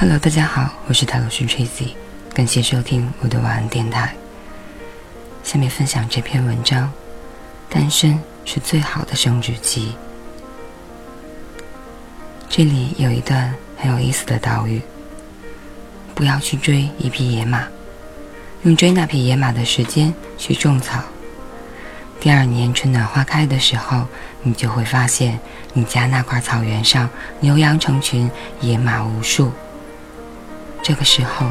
Hello，大家好，我是泰罗斯 Tracy，感谢收听我的晚安电台。下面分享这篇文章：单身是最好的生殖期。这里有一段很有意思的岛屿：不要去追一匹野马，用追那匹野马的时间去种草。第二年春暖花开的时候，你就会发现你家那块草原上牛羊成群，野马无数。这个时候，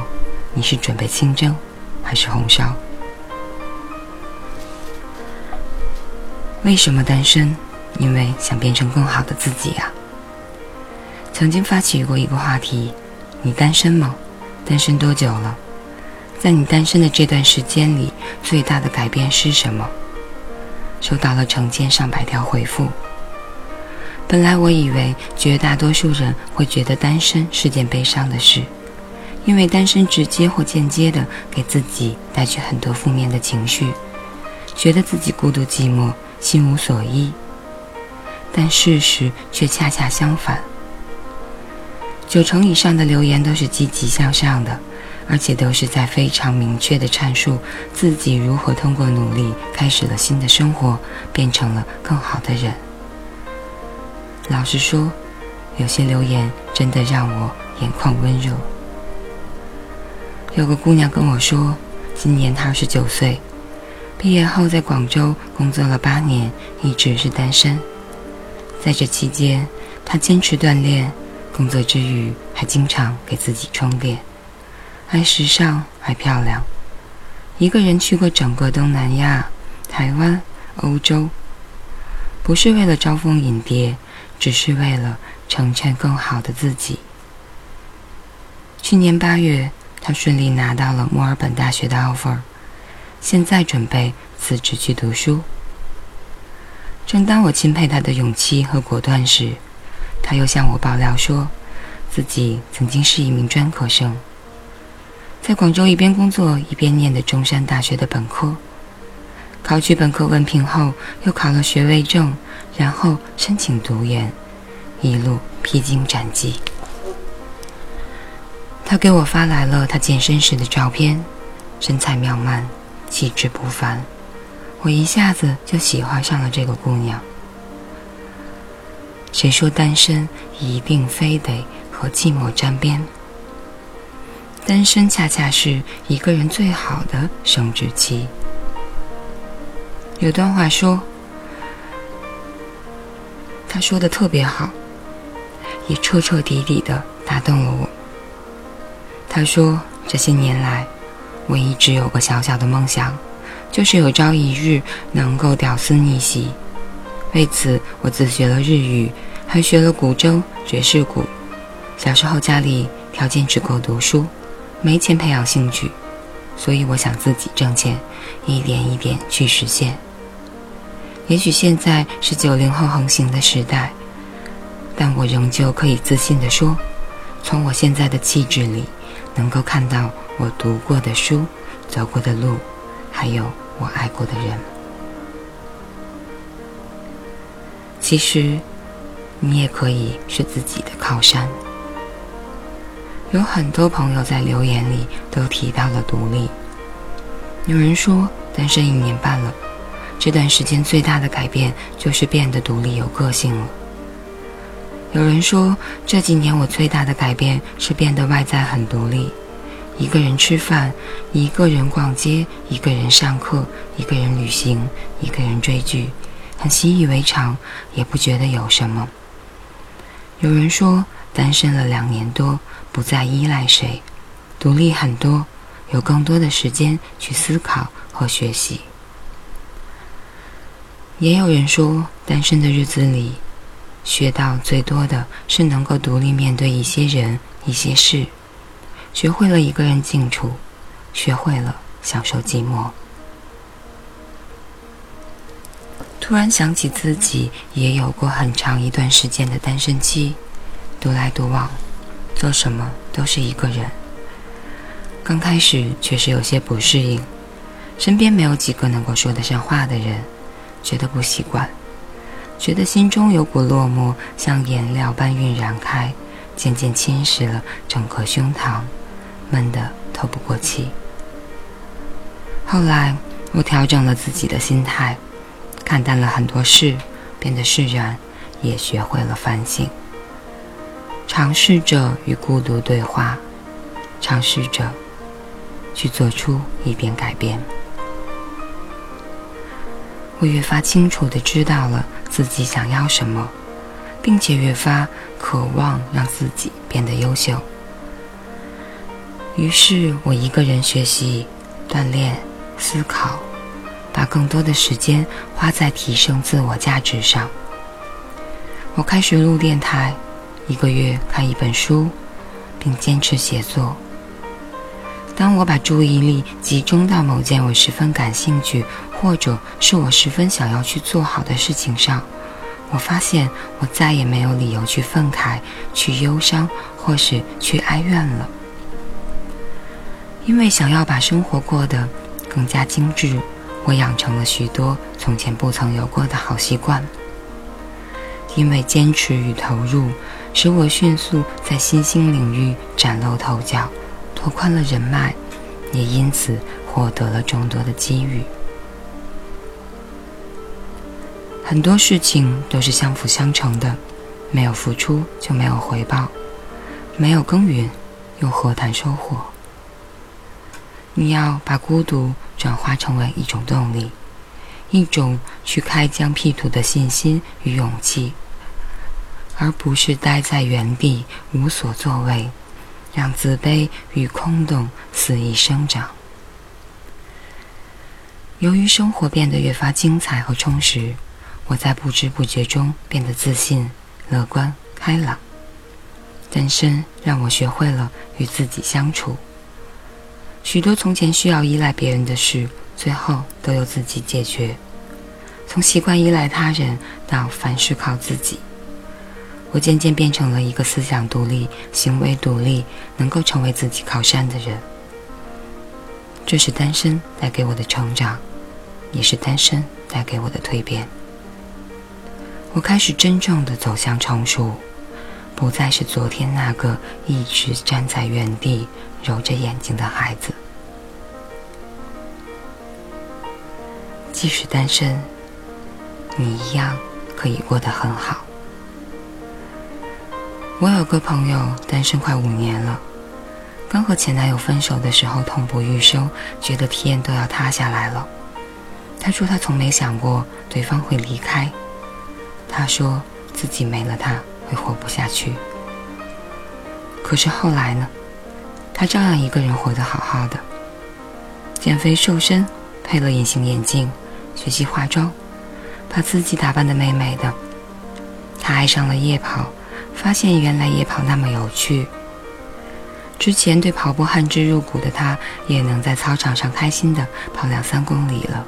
你是准备清蒸还是红烧？为什么单身？因为想变成更好的自己啊！曾经发起过一个话题：你单身吗？单身多久了？在你单身的这段时间里，最大的改变是什么？收到了成千上百条回复。本来我以为绝大多数人会觉得单身是件悲伤的事，因为单身直接或间接的给自己带去很多负面的情绪，觉得自己孤独寂寞、心无所依。但事实却恰恰相反，九成以上的留言都是积极向上的。而且都是在非常明确的阐述自己如何通过努力开始了新的生活，变成了更好的人。老实说，有些留言真的让我眼眶温热。有个姑娘跟我说，今年她二十九岁，毕业后在广州工作了八年，一直是单身。在这期间，她坚持锻炼，工作之余还经常给自己充电。还时尚，还漂亮。一个人去过整个东南亚、台湾、欧洲，不是为了招蜂引蝶，只是为了成全更好的自己。去年八月，他顺利拿到了墨尔本大学的 offer，现在准备辞职去读书。正当我钦佩他的勇气和果断时，他又向我爆料说，自己曾经是一名专科生。在广州一边工作一边念的中山大学的本科，考取本科文凭后，又考了学位证，然后申请读研，一路披荆斩棘。他给我发来了他健身时的照片，身材妙曼，气质不凡，我一下子就喜欢上了这个姑娘。谁说单身一定非得和寂寞沾边？单身恰恰是一个人最好的生殖期。有段话说，他说的特别好，也彻彻底底的打动了我。他说，这些年来，我一直有个小小的梦想，就是有朝一日能够屌丝逆袭。为此，我自学了日语，还学了古筝、爵士鼓。小时候家里条件只够读书。没钱培养兴趣，所以我想自己挣钱，一点一点去实现。也许现在是九零后横行的时代，但我仍旧可以自信地说，从我现在的气质里，能够看到我读过的书、走过的路，还有我爱过的人。其实，你也可以是自己的靠山。有很多朋友在留言里都提到了独立。有人说单身一年半了，这段时间最大的改变就是变得独立有个性了。有人说这几年我最大的改变是变得外在很独立，一个人吃饭，一个人逛街，一个人上课，一个人旅行，一个人追剧，很习以为常，也不觉得有什么。有人说单身了两年多。不再依赖谁，独立很多，有更多的时间去思考和学习。也有人说，单身的日子里，学到最多的是能够独立面对一些人、一些事，学会了一个人静处，学会了享受寂寞。突然想起自己也有过很长一段时间的单身期，独来独往。做什么都是一个人。刚开始确实有些不适应，身边没有几个能够说得上话的人，觉得不习惯，觉得心中有股落寞像颜料般晕染开，渐渐侵蚀了整个胸膛，闷得透不过气。后来，我调整了自己的心态，看淡了很多事，变得释然，也学会了反省，尝试着与孤独对话，尝试着去做出一点改变。我越发清楚地知道了自己想要什么，并且越发渴望让自己变得优秀。于是我一个人学习、锻炼、思考，把更多的时间花在提升自我价值上。我开始录电台，一个月看一本书，并坚持写作。当我把注意力集中到某件我十分感兴趣，或者是我十分想要去做好的事情上，我发现我再也没有理由去愤慨、去忧伤，或是去哀怨了。因为想要把生活过得更加精致，我养成了许多从前不曾有过的好习惯。因为坚持与投入，使我迅速在新兴领域崭露头角。拓宽了人脉，也因此获得了众多的机遇。很多事情都是相辅相成的，没有付出就没有回报，没有耕耘又何谈收获？你要把孤独转化成为一种动力，一种去开疆辟土的信心与勇气，而不是待在原地无所作为。让自卑与空洞肆意生长。由于生活变得越发精彩和充实，我在不知不觉中变得自信、乐观、开朗。单身让我学会了与自己相处。许多从前需要依赖别人的事，最后都由自己解决。从习惯依赖他人到凡事靠自己。我渐渐变成了一个思想独立、行为独立、能够成为自己靠山的人。这是单身带给我的成长，也是单身带给我的蜕变。我开始真正的走向成熟，不再是昨天那个一直站在原地揉着眼睛的孩子。即使单身，你一样可以过得很好。我有个朋友单身快五年了，刚和前男友分手的时候痛不欲生，觉得天都要塌下来了。他说他从没想过对方会离开，他说自己没了他会活不下去。可是后来呢？他照样一个人活得好好的，减肥瘦身，配了隐形眼镜，学习化妆，把自己打扮得美美的。他爱上了夜跑。发现原来夜跑那么有趣。之前对跑步恨之入骨的他，也能在操场上开心的跑两三公里了。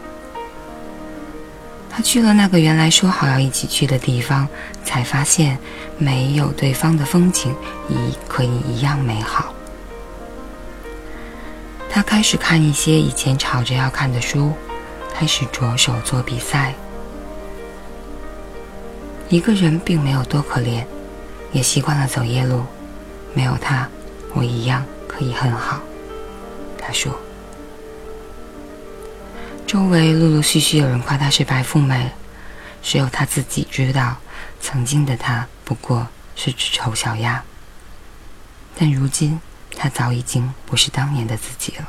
他去了那个原来说好要一起去的地方，才发现没有对方的风景一可以一样美好。他开始看一些以前吵着要看的书，开始着手做比赛。一个人并没有多可怜。也习惯了走夜路，没有他，我一样可以很好。他说：“周围陆陆续续有人夸她是白富美，只有她自己知道，曾经的她不过是只丑小鸭。但如今，她早已经不是当年的自己了。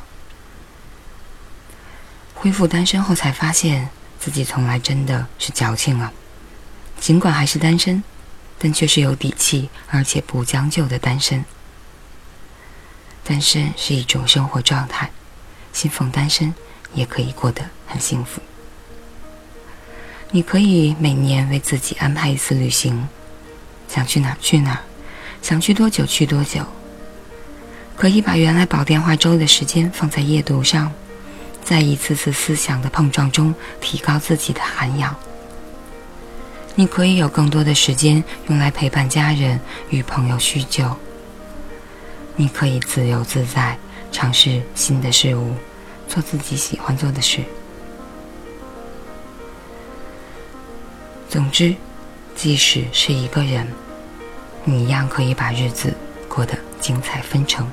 恢复单身后，才发现自己从来真的是矫情啊！尽管还是单身。”但却是有底气，而且不将就的单身。单身是一种生活状态，信奉单身也可以过得很幸福。你可以每年为自己安排一次旅行，想去哪去哪，想去多久去多久。可以把原来煲电话粥的时间放在夜读上，在一次次思想的碰撞中提高自己的涵养。你可以有更多的时间用来陪伴家人与朋友叙旧。你可以自由自在，尝试新的事物，做自己喜欢做的事。总之，即使是一个人，你一样可以把日子过得精彩纷呈。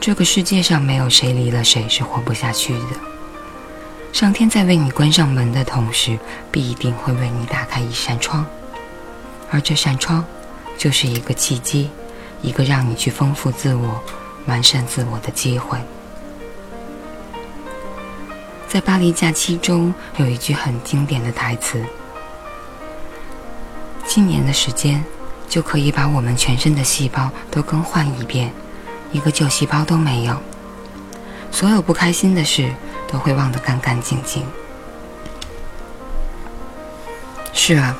这个世界上没有谁离了谁是活不下去的。上天在为你关上门的同时，必定会为你打开一扇窗，而这扇窗，就是一个契机，一个让你去丰富自我、完善自我的机会。在巴黎假期中，有一句很经典的台词：“七年的时间，就可以把我们全身的细胞都更换一遍，一个旧细胞都没有。所有不开心的事都会忘得干干净净。”是啊，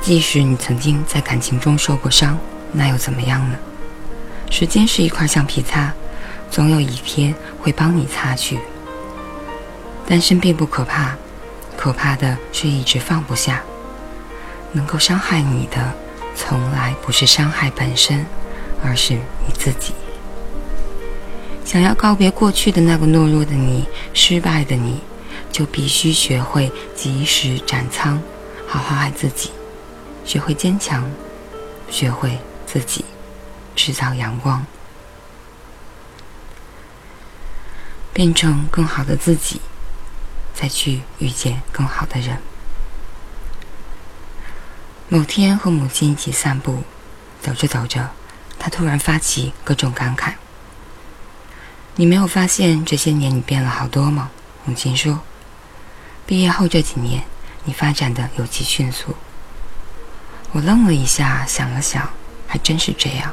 即使你曾经在感情中受过伤，那又怎么样呢？时间是一块橡皮擦，总有一天会帮你擦去。单身并不可怕，可怕的是一直放不下。能够伤害你的，从来不是伤害本身，而是你自己。想要告别过去的那个懦弱的你、失败的你，就必须学会及时斩仓，好好爱自己，学会坚强，学会自己制造阳光，变成更好的自己。再去遇见更好的人。某天和母亲一起散步，走着走着，他突然发起各种感慨：“你没有发现这些年你变了好多吗？”母亲说：“毕业后这几年，你发展的尤其迅速。”我愣了一下，想了想，还真是这样。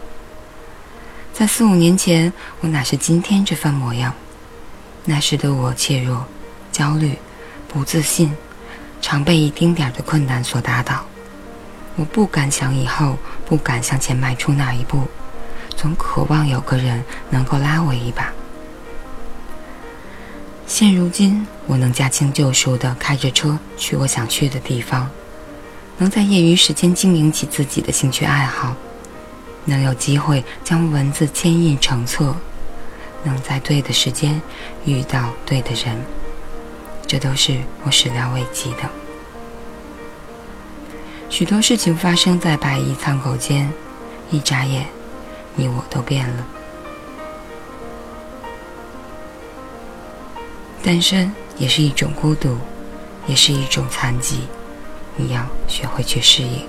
在四五年前，我哪是今天这番模样？那时的我怯弱。焦虑、不自信，常被一丁点的困难所打倒。我不敢想以后，不敢向前迈出那一步，总渴望有个人能够拉我一把。现如今，我能驾轻就熟地开着车去我想去的地方，能在业余时间经营起自己的兴趣爱好，能有机会将文字牵印成册，能在对的时间遇到对的人。这都是我始料未及的。许多事情发生在白衣苍狗间，一眨眼，你我都变了。单身也是一种孤独，也是一种残疾，你要学会去适应。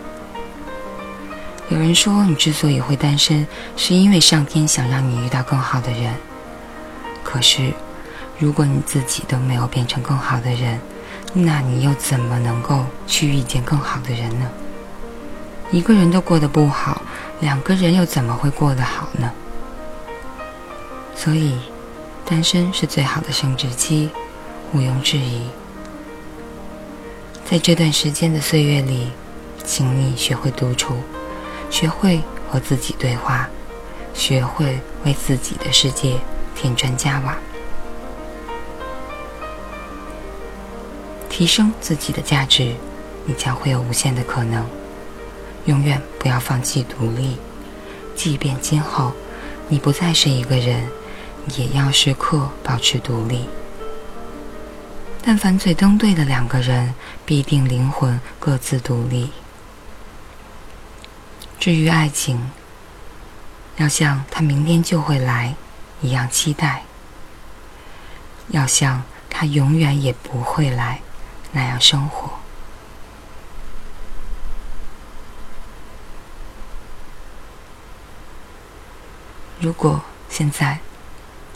有人说，你之所以会单身，是因为上天想让你遇到更好的人。可是。如果你自己都没有变成更好的人，那你又怎么能够去遇见更好的人呢？一个人都过得不好，两个人又怎么会过得好呢？所以，单身是最好的生殖期，毋庸置疑。在这段时间的岁月里，请你学会独处，学会和自己对话，学会为自己的世界添砖加瓦。提升自己的价值，你将会有无限的可能。永远不要放弃独立，即便今后你不再是一个人，也要时刻保持独立。但凡嘴登对的两个人，必定灵魂各自独立。至于爱情，要像他明天就会来一样期待，要像他永远也不会来。那样生活。如果现在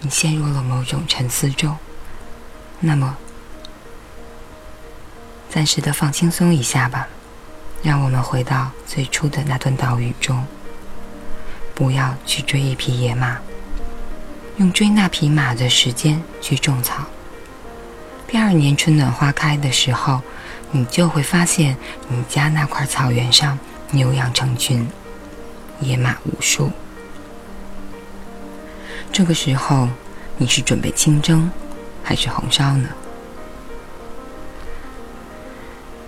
你陷入了某种沉思中，那么暂时的放轻松一下吧，让我们回到最初的那段岛屿中。不要去追一匹野马，用追那匹马的时间去种草。第二年春暖花开的时候，你就会发现你家那块草原上牛羊成群，野马无数。这个时候，你是准备清蒸还是红烧呢？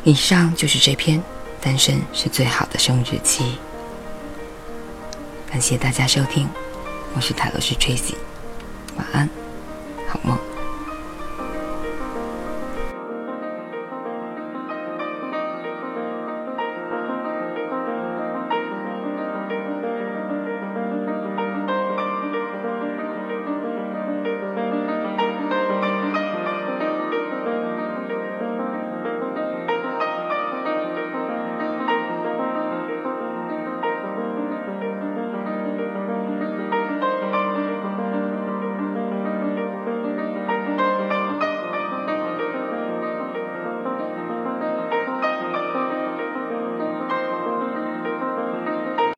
以上就是这篇《单身是最好的生殖期》。感谢大家收听，我是泰罗斯 Tracy，晚安，好梦。